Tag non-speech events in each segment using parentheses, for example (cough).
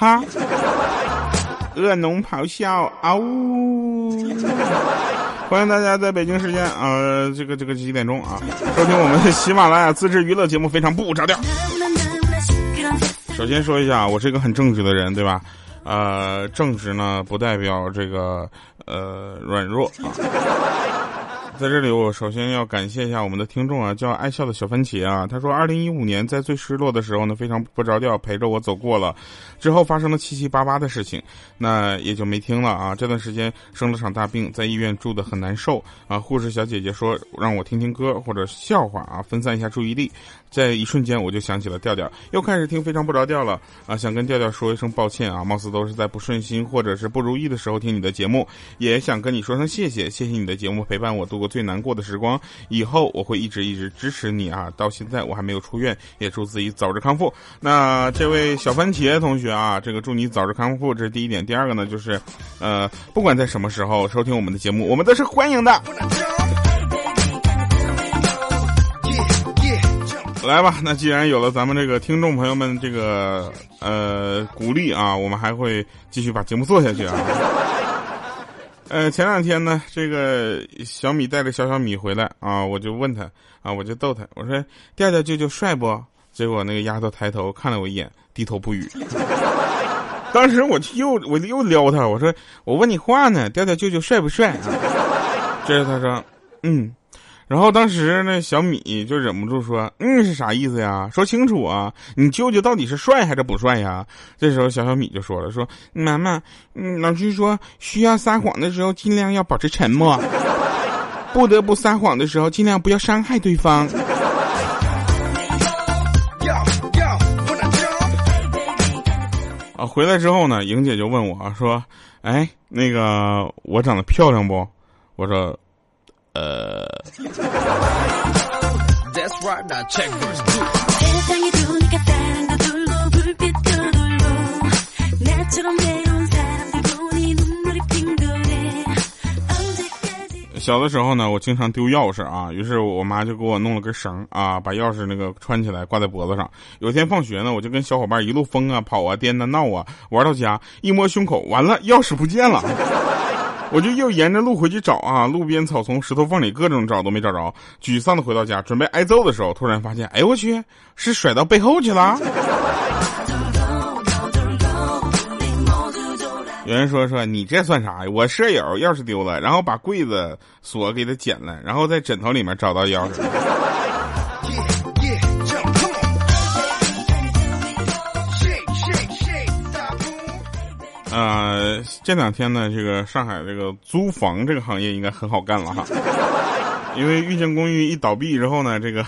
哈，恶龙咆哮，啊呜！欢迎大家在北京时间啊，这个这个几点钟啊，收听我们的喜马拉雅自制娱乐节目，非常不着调。首先说一下，我是一个很正直的人，对吧？呃，正直呢不代表这个呃软弱啊。在这里，我首先要感谢一下我们的听众啊，叫爱笑的小番茄啊。他说，二零一五年在最失落的时候呢，非常不着调陪着我走过了，之后发生了七七八八的事情，那也就没听了啊。这段时间生了场大病，在医院住的很难受啊。护士小姐姐说让我听听歌或者笑话啊，分散一下注意力。在一瞬间，我就想起了调调，又开始听非常不着调了啊！想跟调调说一声抱歉啊，貌似都是在不顺心或者是不如意的时候听你的节目，也想跟你说声谢谢，谢谢你的节目陪伴我度过最难过的时光，以后我会一直一直支持你啊！到现在我还没有出院，也祝自己早日康复。那这位小番茄同学啊，这个祝你早日康复，这是第一点。第二个呢，就是，呃，不管在什么时候收听我们的节目，我们都是欢迎的。来吧，那既然有了咱们这个听众朋友们这个呃鼓励啊，我们还会继续把节目做下去啊。(laughs) 呃，前两天呢，这个小米带着小小米回来啊，我就问他啊，我就逗他，我说调调舅舅帅不？结果那个丫头抬头看了我一眼，低头不语。(laughs) 当时我就又我又撩他，我说我问你话呢，调调舅舅帅不帅？啊这时他说嗯。然后当时那小米就忍不住说：“嗯，是啥意思呀？说清楚啊！你舅舅到底是帅还是不帅呀？”这时候小小米就说了：“说妈妈，嗯，老师说需要撒谎的时候尽量要保持沉默，(laughs) 不得不撒谎的时候尽量不要伤害对方。”啊，回来之后呢，莹姐就问我说：“哎，那个我长得漂亮不？”我说。呃。小的时候呢，我经常丢钥匙啊，于是我妈就给我弄了根绳啊，把钥匙那个穿起来挂在脖子上。有一天放学呢，我就跟小伙伴一路疯啊、跑啊、颠啊、闹啊，玩到家一摸胸口，完了，钥匙不见了。我就又沿着路回去找啊，路边草丛、石头缝里各种找都没找着，沮丧的回到家，准备挨揍的时候，突然发现，哎我去，是甩到背后去了。(laughs) 有人说说你这算啥呀？我舍友钥匙丢了，然后把柜子锁给他剪了，然后在枕头里面找到钥匙。呃，这两天呢，这个上海这个租房这个行业应该很好干了哈，因为遇见公寓一倒闭之后呢，这个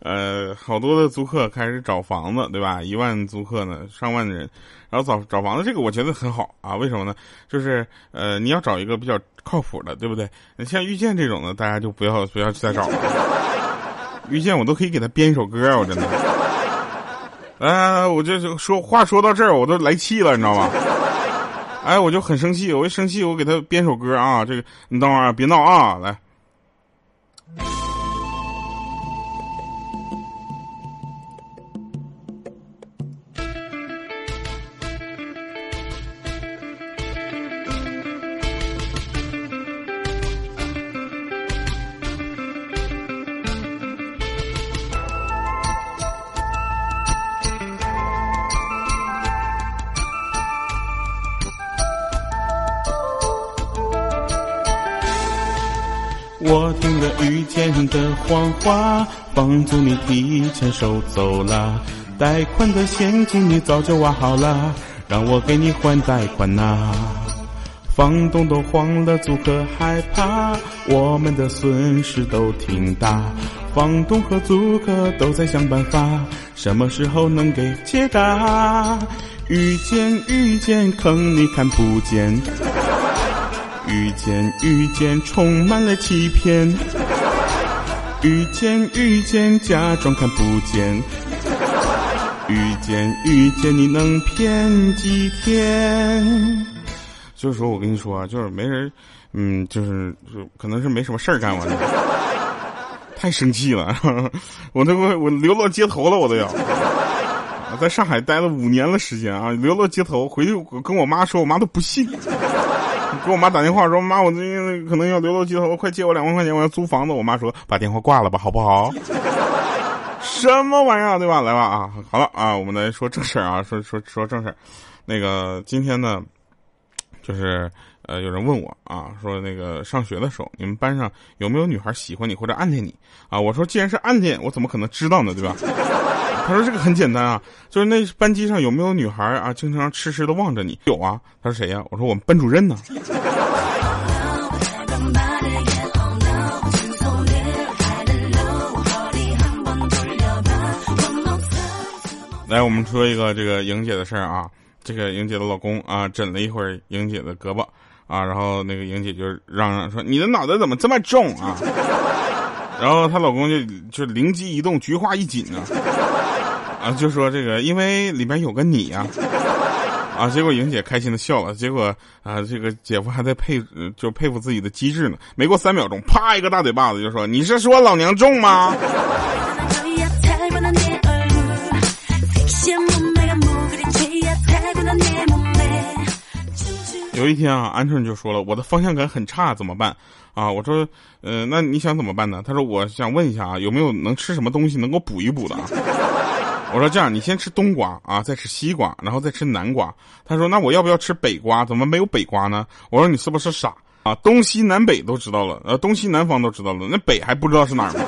呃好多的租客开始找房子，对吧？一万租客呢，上万的人，然后找找房子，这个我觉得很好啊。为什么呢？就是呃你要找一个比较靠谱的，对不对？像遇见这种的，大家就不要不要再找了。遇见我都可以给他编一首歌，我真的。呃，(laughs) 我就说话说到这儿，我都来气了，你知道吗？哎，我就很生气，我一生气，我给他编首歌啊，这个你等会儿别闹啊，来。我听了遇见的谎话，房租你提前收走了，贷款的现金你早就挖好了，让我给你还贷款呐。房东都慌了，租客害怕，我们的损失都挺大。房东和租客都在想办法，什么时候能给解答？遇见遇见坑，你看不见。遇见遇见充满了欺骗，遇见遇见假装看不见，遇见遇见你能骗几天？就是说我跟你说啊，就是没人，嗯，就是就可能是没什么事儿干完了，太生气了，(laughs) 我都我流落街头了，我都要。在上海待了五年的时间啊，流落街头，回去跟我妈说，我妈都不信。给我妈打电话说：“妈，我最近可能要流落街头，快借我两万块钱，我要租房子。”我妈说：“把电话挂了吧，好不好？”什么玩意儿，对吧？来吧啊，好了啊，我们来说正事儿啊，说说说正事儿。那个今天呢，就是呃，有人问我啊，说那个上学的时候，你们班上有没有女孩喜欢你或者暗恋你啊？我说，既然是暗恋，我怎么可能知道呢？对吧？他说这个很简单啊，就是那班级上有没有女孩啊，经常痴痴的望着你？有啊。他说谁呀？我说我们班主任呢。(laughs) 来，我们说一个这个莹姐的事儿啊。这个莹姐的老公啊，枕了一会儿莹姐的胳膊啊，然后那个莹姐就嚷嚷说：“你的脑袋怎么这么重啊？”然后她老公就就灵机一动，菊花一紧啊。啊，就说这个，因为里面有个你呀，啊，结果莹姐开心的笑了，结果啊，这个姐夫还在佩，就佩服自己的机智呢。没过三秒钟，啪一个大嘴巴子，就说：“你是说老娘重吗？”有一天啊，鹌鹑就说了：“我的方向感很差，怎么办？”啊，我说：“呃，那你想怎么办呢？”他说：“我想问一下啊，有没有能吃什么东西能够补一补的？”我说这样，你先吃冬瓜啊，再吃西瓜，然后再吃南瓜。他说那我要不要吃北瓜？怎么没有北瓜呢？我说你是不是傻啊？东西南北都知道了，呃，东西南方都知道了，那北还不知道是哪儿吗？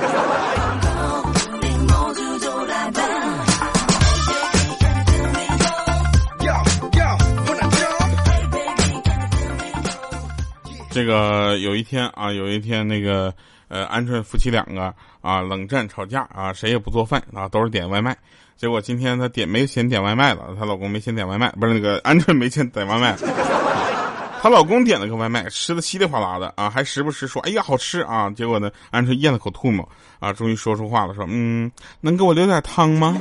这个有一天啊，有一天那个呃，鹌鹑夫妻两个啊冷战吵架啊，谁也不做饭啊，都是点外卖。结果今天她点没钱点外卖了，她老公没钱点外卖，不是那个鹌鹑没钱点外卖，(laughs) 她老公点了个外卖，吃的稀里哗啦的啊，还时不时说：“哎呀，好吃啊！”结果呢，鹌鹑咽了口唾沫啊，终于说出话了，说：“嗯，能给我留点汤吗？”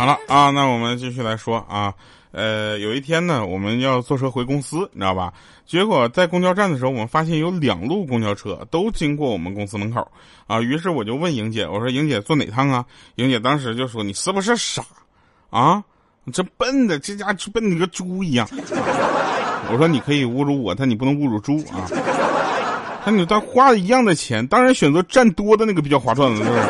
好了啊，那我们继续来说啊，呃，有一天呢，我们要坐车回公司，你知道吧？结果在公交站的时候，我们发现有两路公交车都经过我们公司门口，啊，于是我就问莹姐，我说莹姐坐哪趟啊？莹姐当时就说你是不是傻啊？你这笨的，这家笨的跟个猪一样。我说你可以侮辱我，但你不能侮辱猪啊。那你但花一样的钱，当然选择站多的那个比较划算了，是不是？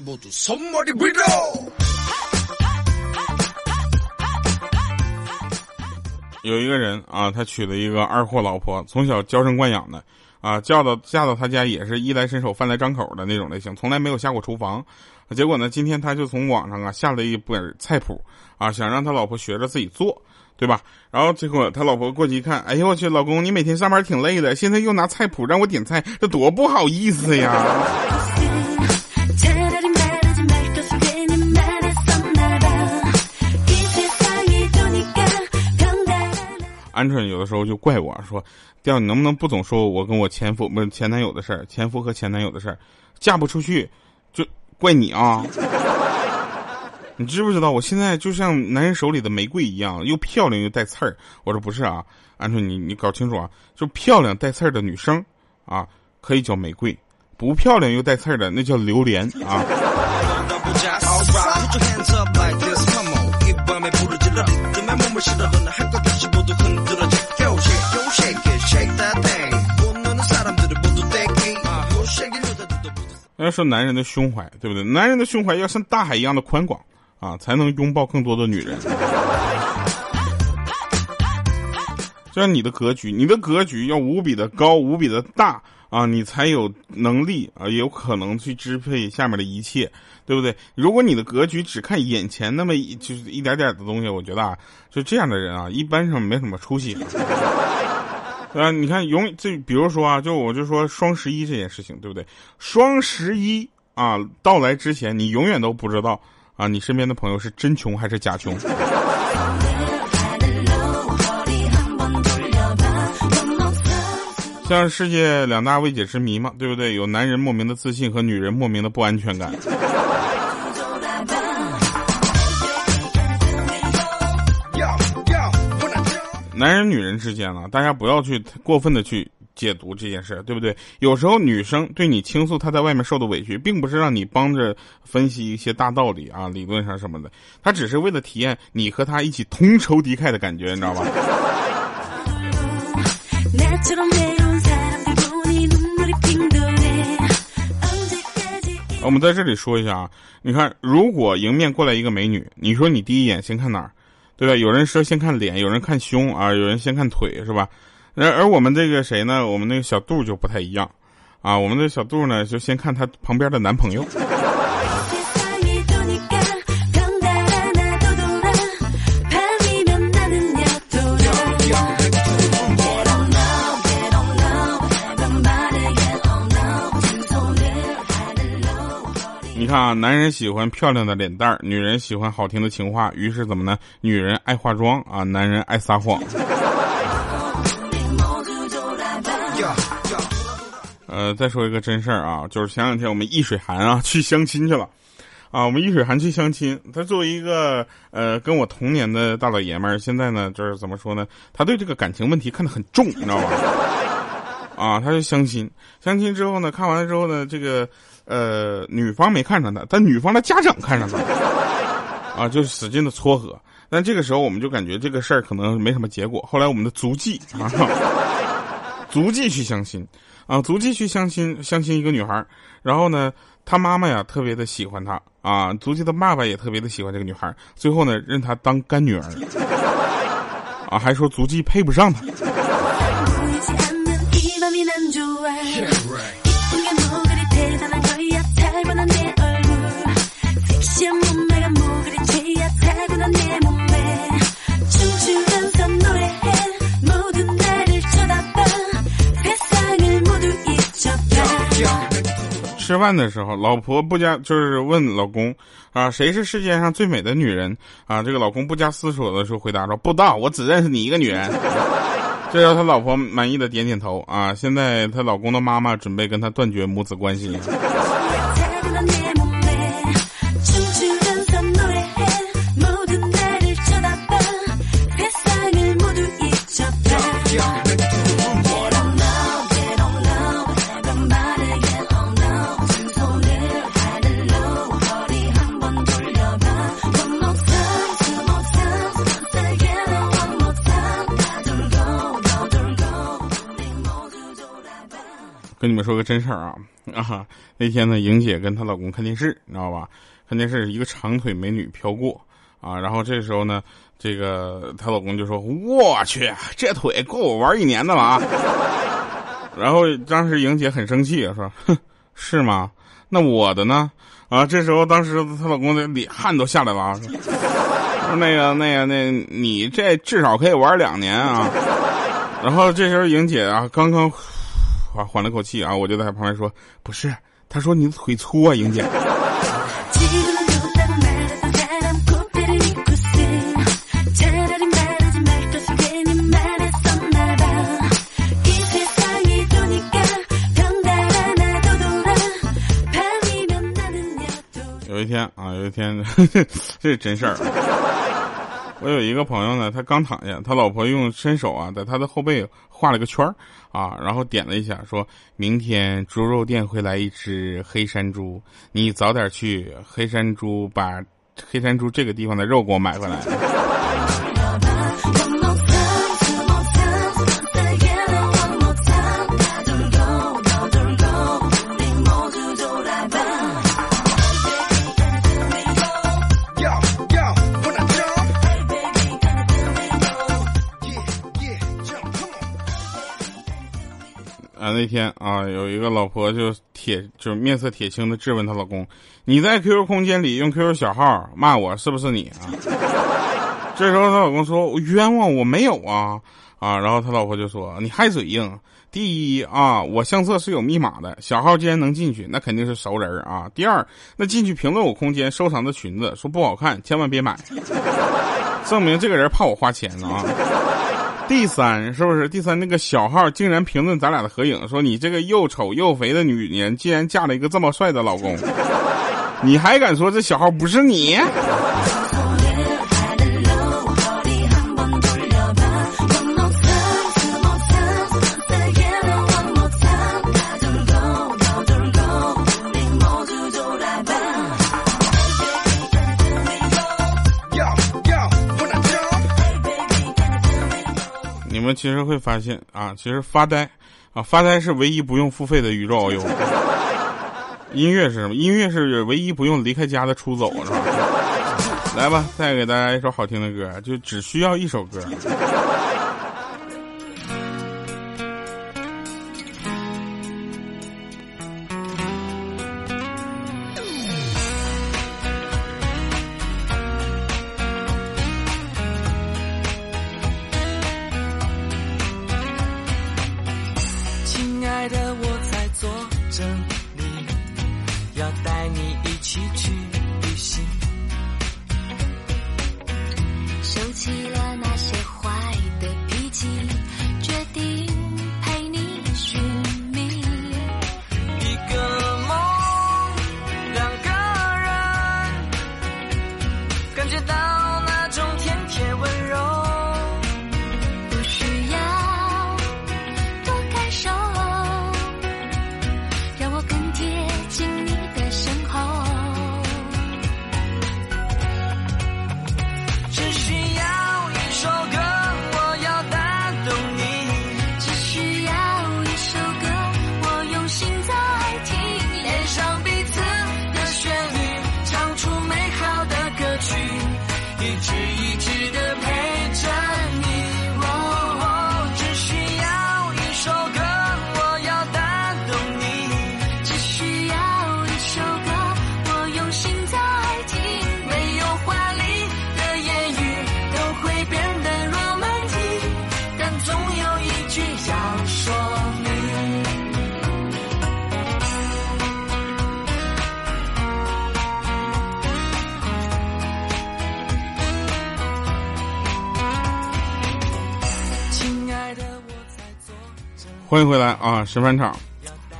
(laughs) 有一个人啊，他娶了一个二货老婆，从小娇生惯养的啊，嫁到嫁到他家也是衣来伸手饭来张口的那种类型，从来没有下过厨房。结果呢，今天他就从网上啊下了一本菜谱啊，想让他老婆学着自己做，对吧？然后结果他老婆过去一看，哎呦我去，老公你每天上班挺累的，现在又拿菜谱让我点菜，这多不好意思呀！鹌鹑有的时候就怪我说：“调你能不能不总说我跟我前夫不是前男友的事儿，前夫和前男友的事儿，嫁不出去就怪你啊！你知不知道我现在就像男人手里的玫瑰一样，又漂亮又带刺儿。”我说：“不是啊，鹌鹑，你你搞清楚啊，就漂亮带刺儿的女生啊，可以叫玫瑰；不漂亮又带刺儿的那叫榴莲啊。”要说男人的胸怀，对不对？男人的胸怀要像大海一样的宽广啊，才能拥抱更多的女人。就像你的格局，你的格局要无比的高，无比的大啊，你才有能力啊，也有可能去支配下面的一切，对不对？如果你的格局只看眼前那么一就是一点点的东西，我觉得啊，就这样的人啊，一般上没什么出息。啊，(laughs) 你看，永这比如说啊，就我就说双十一这件事情，对不对？双十一啊到来之前，你永远都不知道啊，你身边的朋友是真穷还是假穷。(laughs) 像世界两大未解之谜嘛，对不对？有男人莫名的自信和女人莫名的不安全感。男人女人之间呢，大家不要去过分的去解读这件事，对不对？有时候女生对你倾诉她在外面受的委屈，并不是让你帮着分析一些大道理啊、理论上什么的，她只是为了体验你和她一起同仇敌忾的感觉，你知道吧？我们在这里说一下啊，你看，如果迎面过来一个美女，你说你第一眼先看哪儿？对吧？有人说先看脸，有人看胸啊，有人先看腿，是吧？然而我们这个谁呢？我们那个小杜就不太一样，啊，我们的小杜呢，就先看她旁边的男朋友。看啊，男人喜欢漂亮的脸蛋儿，女人喜欢好听的情话，于是怎么呢？女人爱化妆啊，男人爱撒谎。呃，再说一个真事儿啊，就是前两天我们易水寒啊 (laughs) 去相亲去了，啊，我们易水寒去相亲，他作为一个呃跟我同年的大老爷们儿，现在呢就是怎么说呢？他对这个感情问题看得很重，你知道吧？啊，他就相亲，相亲之后呢，看完了之后呢，这个。呃，女方没看上他，但女方的家长看上他，(laughs) 啊，就使劲的撮合。但这个时候我们就感觉这个事儿可能没什么结果。后来我们的足迹啊，(laughs) 足迹去相亲，啊，足迹去相亲，相亲一个女孩。然后呢，她妈妈呀特别的喜欢她，啊，足迹的爸爸也特别的喜欢这个女孩。最后呢，认她当干女儿，(laughs) 啊，还说足迹配不上她。吃饭的时候，老婆不加就是问老公啊，谁是世界上最美的女人啊？这个老公不加思索的时候回答说：不知道，我只认识你一个女人。(laughs) 这让他老婆满意的点点头啊。现在她老公的妈妈准备跟他断绝母子关系。说个真事儿啊啊！那天呢，莹姐跟她老公看电视，你知道吧？看电视，一个长腿美女飘过啊，然后这时候呢，这个她老公就说：“我去，这腿够我玩一年的了啊！” (laughs) 然后当时莹姐很生气，说：“哼，是吗？那我的呢？”啊，这时候当时她老公的脸汗都下来了啊，说：“那个那个那，你这至少可以玩两年啊！” (laughs) 然后这时候莹姐啊，刚刚。缓缓了口气啊，我就在旁边说：“不是，他说你腿粗啊，莹姐。”有一天啊，有一天，(laughs) 这是真事儿。我有一个朋友呢，他刚躺下，他老婆用伸手啊，在他的后背画了个圈儿，啊，然后点了一下，说明天猪肉店会来一只黑山猪，你早点去黑山猪把黑山猪这个地方的肉给我买回来。那天啊，有一个老婆就铁，就是面色铁青的质问她老公：“你在 QQ 空间里用 QQ 小号骂我，是不是你啊？”这时候她老公说：“我冤枉，我没有啊啊！”然后她老婆就说：“你还嘴硬。第一啊，我相册是有密码的，小号既然能进去，那肯定是熟人啊。第二，那进去评论我空间收藏的裙子说不好看，千万别买，证明这个人怕我花钱啊。”第三是不是？第三那个小号竟然评论咱俩的合影，说你这个又丑又肥的女人，竟然嫁了一个这么帅的老公，你还敢说这小号不是你？其实会发现啊，其实发呆啊，发呆是唯一不用付费的宇宙 (laughs) 遨游。音乐是什么？音乐是唯一不用离开家的出走，是吧？来吧，再给大家一首好听的歌，就只需要一首歌。欢迎回来啊，神返场。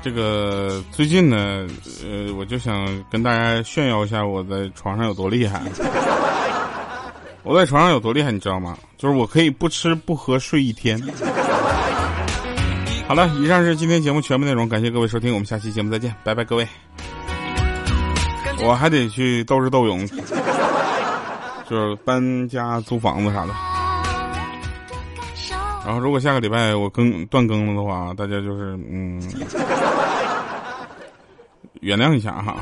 这个最近呢，呃，我就想跟大家炫耀一下我在床上有多厉害。(laughs) 我在床上有多厉害，你知道吗？就是我可以不吃不喝睡一天。好了，以上是今天节目全部内容，感谢各位收听，我们下期节目再见，拜拜，各位。我还得去斗智斗勇，就是搬家、租房子啥的。然后，如果下个礼拜我更断更了的话，大家就是嗯，(laughs) 原谅一下哈。